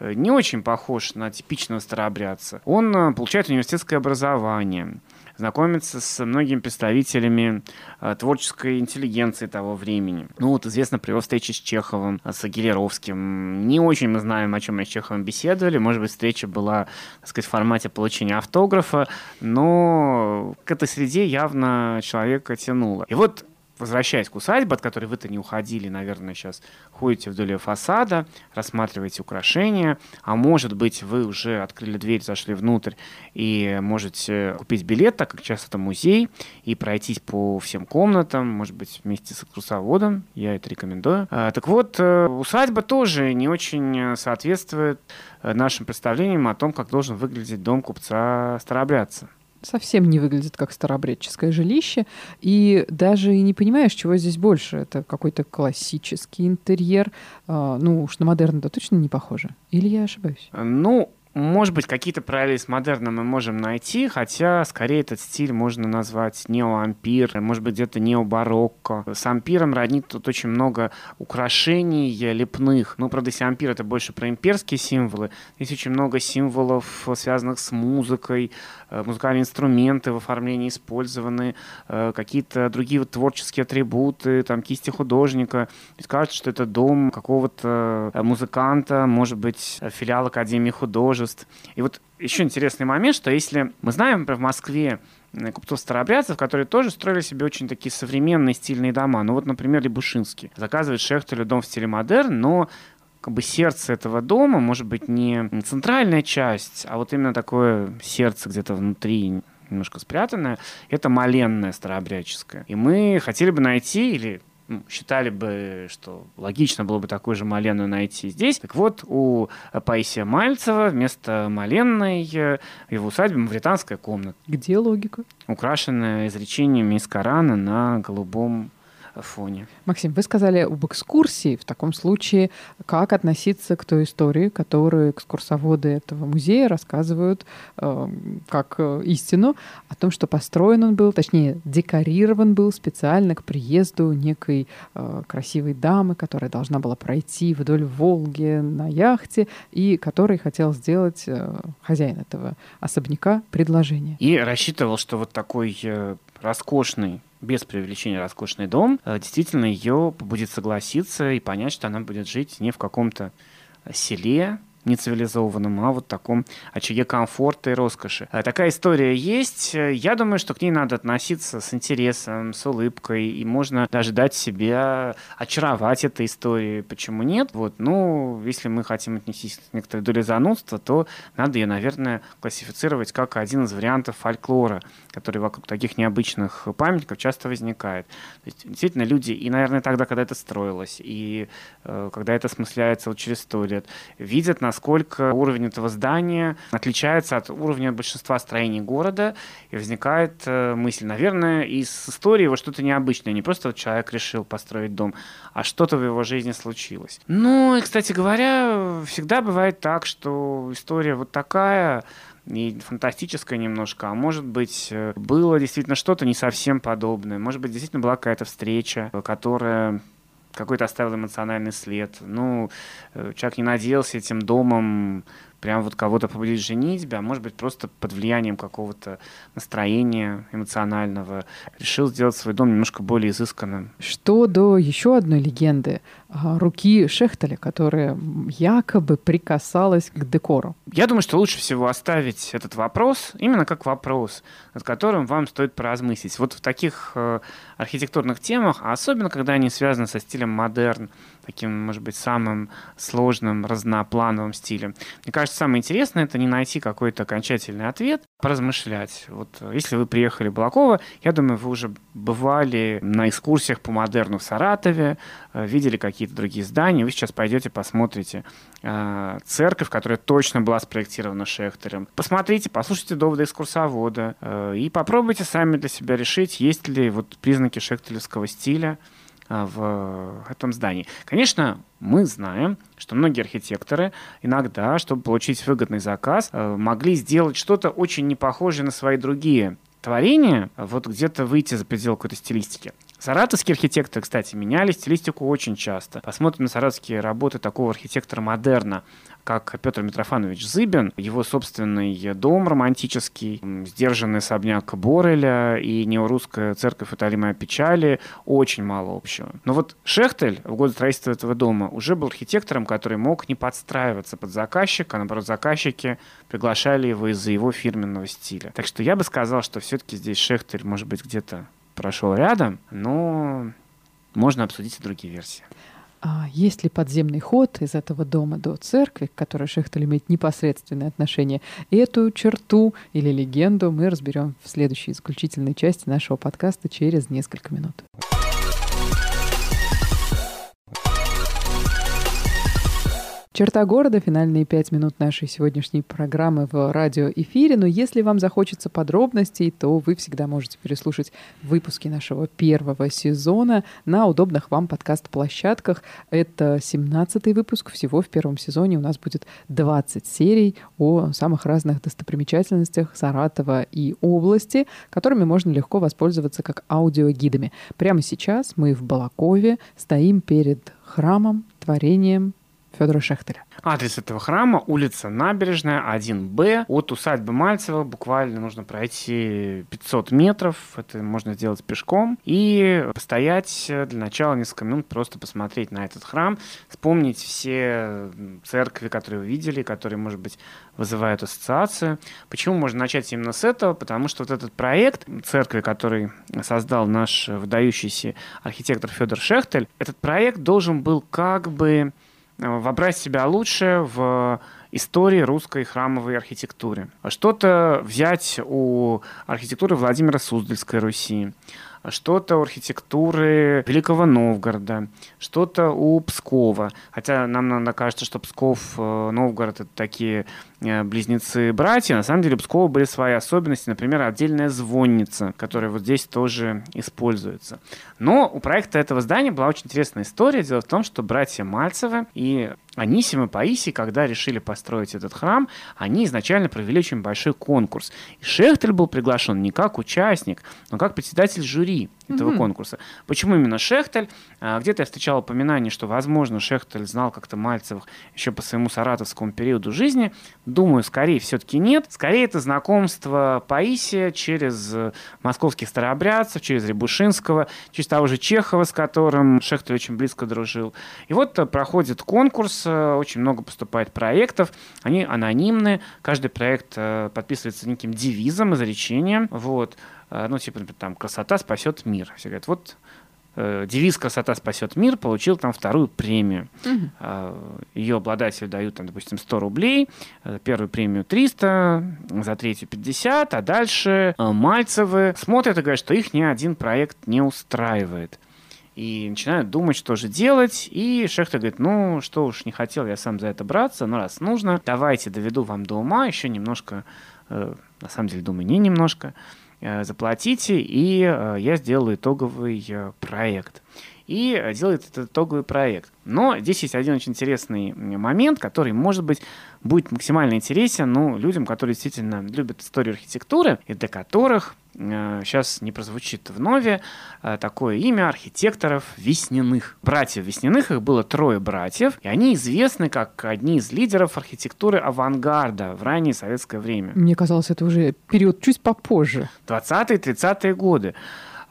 не очень похож на типичного старообрядца. Он получает университетское образование, знакомиться с многими представителями э, творческой интеллигенции того времени. Ну вот известно при его встрече с Чеховым, э, с Агилеровским. Не очень мы знаем, о чем они с Чеховым беседовали. Может быть, встреча была, так сказать, в формате получения автографа, но к этой среде явно человека тянуло. И вот возвращаясь к усадьбе, от которой вы-то не уходили, наверное, сейчас ходите вдоль фасада, рассматриваете украшения, а может быть, вы уже открыли дверь, зашли внутрь и можете купить билет, так как сейчас это музей, и пройтись по всем комнатам, может быть, вместе с экскурсоводом, я это рекомендую. А, так вот, э, усадьба тоже не очень соответствует э, нашим представлениям о том, как должен выглядеть дом купца Старобрядца совсем не выглядит как старообрядческое жилище, и даже и не понимаешь, чего здесь больше. Это какой-то классический интерьер. А, ну уж на модерн-то точно не похоже. Или я ошибаюсь? Ну, может быть, какие-то параллели с модерном мы можем найти, хотя скорее этот стиль можно назвать неоампир, может быть, где-то необарокко. С ампиром роднит тут очень много украшений лепных. Ну, правда, если ампир — это больше про имперские символы, здесь очень много символов, связанных с музыкой, э, музыкальные инструменты в оформлении использованы, э, какие-то другие вот творческие атрибуты, там, кисти художника. То кажется, что это дом какого-то э, музыканта, может быть, филиал Академии художеств, художеств. И вот еще интересный момент, что если мы знаем, например, в Москве купцов старобрядцев, которые тоже строили себе очень такие современные стильные дома. Ну вот, например, Лебушинский заказывает Шехтелю дом в стиле модерн, но как бы сердце этого дома может быть не центральная часть, а вот именно такое сердце где-то внутри немножко спрятанное, это маленное старообрядческое. И мы хотели бы найти, или ну, считали бы, что логично было бы такую же Малену найти здесь. Так вот, у Паисия Мальцева вместо Маленной э, его усадьбе мавританская комната. Где логика? Украшенная изречениями из Корана на голубом фоне. Максим, вы сказали об экскурсии. В таком случае, как относиться к той истории, которую экскурсоводы этого музея рассказывают э, как истину о том, что построен он был, точнее, декорирован был специально к приезду некой э, красивой дамы, которая должна была пройти вдоль Волги на яхте и которой хотел сделать э, хозяин этого особняка предложение. И рассчитывал, что вот такой э, роскошный без привлечения роскошный дом, э, действительно ее будет согласиться и понять, что она будет жить не в каком-то селе, нецивилизованном, а вот таком очаге комфорта и роскоши. Э, такая история есть. Я думаю, что к ней надо относиться с интересом, с улыбкой, и можно даже дать себя очаровать этой историей. Почему нет? Вот, ну, если мы хотим отнестись к некоторой доле занудства, то надо ее, наверное, классифицировать как один из вариантов фольклора, который вокруг таких необычных памятников часто возникает. То есть, действительно, люди, и, наверное, тогда, когда это строилось, и э, когда это осмысляется вот через сто лет, видят на насколько уровень этого здания отличается от уровня большинства строений города, и возникает э, мысль, наверное, из истории его что-то необычное, не просто вот человек решил построить дом, а что-то в его жизни случилось. Ну, и, кстати говоря, всегда бывает так, что история вот такая, и фантастическое немножко, а может быть, э, было действительно что-то не совсем подобное. Может быть, действительно была какая-то встреча, которая какой-то оставил эмоциональный след. Ну, э, человек не надеялся этим домом прям вот кого-то побудить женитьбе, а может быть просто под влиянием какого-то настроения эмоционального решил сделать свой дом немножко более изысканным. Что до еще одной легенды а, руки Шехтеля, которая якобы прикасалась к декору. Я думаю, что лучше всего оставить этот вопрос именно как вопрос, над которым вам стоит поразмыслить. Вот в таких э, архитектурных темах, а особенно когда они связаны со стилем модерн, таким, может быть, самым сложным, разноплановым стилем. Мне кажется, самое интересное — это не найти какой-то окончательный ответ, поразмышлять. Вот э, если вы приехали в Балаково, я думаю, вы уже бывали на экскурсиях по модерну в Саратове, э, видели какие-то другие здания, вы сейчас пойдете, посмотрите э, церковь, которая точно была спроектирована Шехтерем. Посмотрите, послушайте доводы экскурсовода э, и попробуйте сами для себя решить, есть ли вот признаки шехтелевского стиля, в этом здании. Конечно, мы знаем, что многие архитекторы иногда, чтобы получить выгодный заказ, э, могли сделать что-то очень непохожее на свои другие творения, вот где-то выйти за пределы какой-то стилистики. Саратовские архитекторы, кстати, меняли стилистику очень часто. Посмотрим на саратовские работы такого архитектора модерна, как Петр Митрофанович Зыбин, его собственный дом романтический, сдержанный особняк Бореля и неорусская церковь Италимая печали очень мало общего. Но вот Шехтель в годы строительства этого дома уже был архитектором, который мог не подстраиваться под заказчика, а наоборот, заказчики приглашали его из-за его фирменного стиля. Так что я бы сказал, что все-таки здесь Шехтель может быть где-то прошел рядом, но можно обсудить и другие версии. А есть ли подземный ход из этого дома до церкви, к которой Шехтель имеет непосредственное отношение? Эту черту или легенду мы разберем в следующей исключительной части нашего подкаста через несколько минут. Черта города, финальные пять минут нашей сегодняшней программы в радиоэфире. Но если вам захочется подробностей, то вы всегда можете переслушать выпуски нашего первого сезона на удобных вам подкаст-площадках. Это 17-й выпуск. Всего в первом сезоне у нас будет 20 серий о самых разных достопримечательностях Саратова и области, которыми можно легко воспользоваться как аудиогидами. Прямо сейчас мы в Балакове стоим перед храмом, творением Федора Шехтеля. Адрес этого храма – улица Набережная, 1Б. От усадьбы Мальцева буквально нужно пройти 500 метров. Это можно сделать пешком. И постоять для начала несколько минут, просто посмотреть на этот храм, вспомнить все церкви, которые вы видели, которые, может быть, вызывают ассоциацию. Почему можно начать именно с этого? Потому что вот этот проект церкви, который создал наш выдающийся архитектор Федор Шехтель, этот проект должен был как бы Э, вобрать себя лучше в истории русской храмовой архитектуры. Что-то взять у архитектуры Владимира Суздальской Руси, что-то у архитектуры Великого Новгорода, что-то у Пскова. Хотя нам надо кажется, что Псков, э, Новгород — это такие э, близнецы-братья. На самом деле у Пскова были свои особенности. Например, отдельная звонница, которая вот здесь тоже используется. Но у проекта этого здания была очень интересная история. Дело в том, что братья Мальцевы и Анисим и Паисий, когда решили построить этот храм, они изначально провели очень большой конкурс. И Шехтель был приглашен не как участник, но как председатель жюри этого mm-hmm. конкурса. Почему именно Шехтель? А, где-то я встречал упоминание, что, возможно, Шехтель знал как-то Мальцевых еще по своему саратовскому периоду жизни. Думаю, скорее все-таки нет. Скорее это знакомство Паисия через московских старообрядцев, через Рябушинского, через того же Чехова, с которым Шехтель очень близко дружил. И вот э, проходит конкурс, э, очень много поступает проектов, они анонимны, каждый проект э, подписывается неким девизом, изречением, вот. А, ну, типа, там, красота спасет мир. Все говорят, вот э, девиз «Красота спасет мир» получил там вторую премию. Угу. Ее обладателю дают, там, допустим, 100 рублей, э, первую премию 300, за третью 50, а дальше э, Мальцевы смотрят и говорят, что их ни один проект не устраивает. И начинают думать, что же делать. И Шехта говорит, ну, что уж не хотел я сам за это браться, но раз нужно, давайте доведу вам до ума, еще немножко, на самом деле, думаю, не немножко, заплатите, и э, я сделаю итоговый э, проект. И делает этот итоговый проект. Но здесь есть один очень интересный момент, который, может быть, будет максимально интересен ну, людям, которые действительно любят историю архитектуры, и для которых э, сейчас не прозвучит вновь э, такое имя архитекторов Весняных. Братьев Весняных, их было трое братьев, и они известны как одни из лидеров архитектуры авангарда в раннее советское время. Мне казалось, это уже период чуть попозже. 20-30-е годы.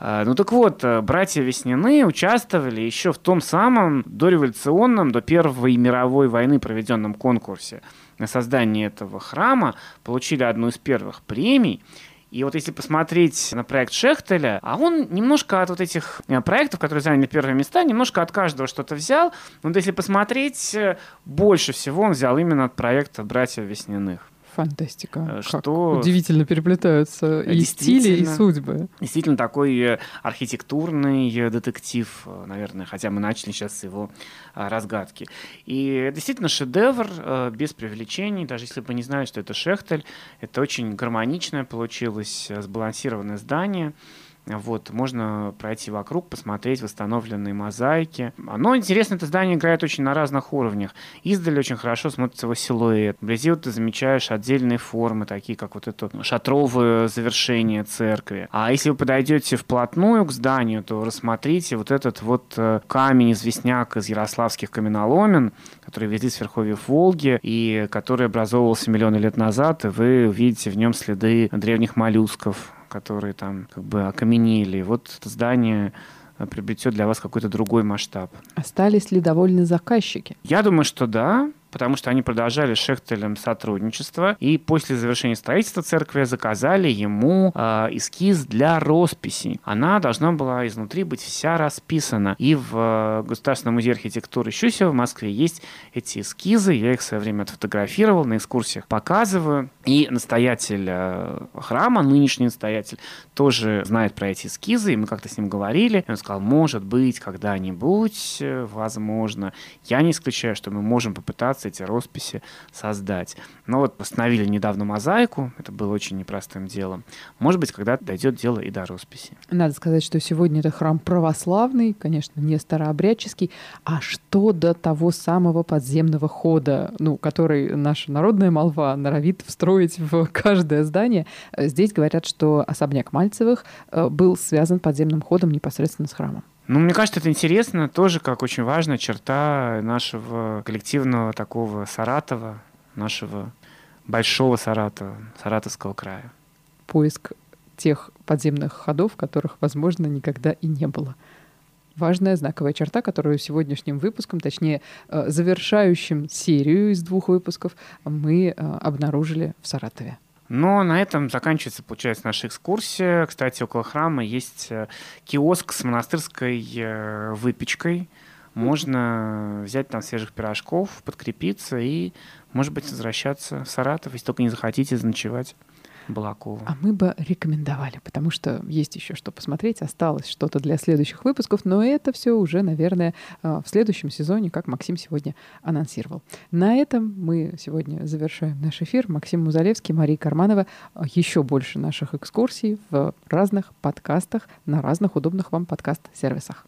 А, ну так вот, э, братья Весняны участвовали еще в том самом дореволюционном, до Первой мировой войны проведенном конкурсе на создание этого храма, получили одну из первых премий. И вот если посмотреть на проект Шехтеля, а он немножко от вот этих э, проектов, которые заняли первые места, немножко от каждого что-то взял. Но вот если посмотреть, э, больше всего он взял именно от проекта «Братьев Весняных». Фантастика. Э, что как удивительно переплетаются и стили, и судьбы. Действительно такой э, архитектурный э, детектив, наверное, хотя мы начали сейчас с его разгадки. И действительно шедевр без привлечений, даже если бы не знали, что это Шехтель, это очень гармоничное получилось, сбалансированное здание. Вот, можно пройти вокруг, посмотреть восстановленные мозаики. Оно интересно, это здание играет очень на разных уровнях. Издали очень хорошо смотрится его силуэт. Вблизи вот ты замечаешь отдельные формы, такие как вот это шатровое завершение церкви. А если вы подойдете вплотную к зданию, то рассмотрите вот этот вот э, камень-известняк из ярославских каменоломен, который везли с верховьев Волги и который образовывался миллионы лет назад, и вы увидите в нем следы древних моллюсков, которые там как бы окаменели. Вот это здание э, приобретет для вас какой-то другой масштаб. Остались ли довольны заказчики? Я думаю, что да. потому что они продолжали с Шехтелем сотрудничество, и после завершения строительства церкви заказали ему э, эскиз для росписи. Она должна была изнутри быть вся расписана. И в э, Государственном музее архитектуры Щусева в Москве есть эти эскизы, я их в свое время отфотографировал, на экскурсиях показываю. И настоятель э, храма, нынешний настоятель, тоже знает про эти эскизы, и мы как-то с ним говорили. И он сказал, может быть, когда-нибудь, э, возможно. Я не исключаю, что мы можем попытаться эти росписи создать. Но вот постановили недавно мозаику, это было очень непростым делом. Может быть, когда дойдет дело и до росписи. Надо сказать, что сегодня это храм православный, конечно, не старообрядческий. А что до того самого подземного хода, ну, который наша народная молва норовит встроить в каждое здание? Здесь говорят, что особняк Мальцевых э, был связан подземным ходом непосредственно с храмом. Ну, мне кажется, это интересно, тоже как очень важная черта нашего коллективного такого Саратова, нашего большого Саратова, Саратовского края. Поиск тех подземных ходов, которых, возможно, никогда и не было. Важная знаковая черта, которую сегодняшним выпуском, точнее, э, завершающим серию из двух выпусков, мы э, обнаружили в Саратове. Но на этом заканчивается, получается, наша экскурсия. Кстати, около храма есть э, киоск с монастырской выпечкой. Можно взять там свежих пирожков, подкрепиться и, может быть, возвращаться в Саратов, если только не захотите заночевать. Балакова. А мы бы рекомендовали, потому что есть еще что посмотреть, осталось что-то для следующих выпусков, но это все уже, наверное, э, в следующем сезоне, как Максим сегодня анонсировал. На этом мы сегодня завершаем наш эфир. Максим Музалевский, Мария Карманова. Еще больше наших экскурсий в разных подкастах на разных удобных вам подкаст-сервисах.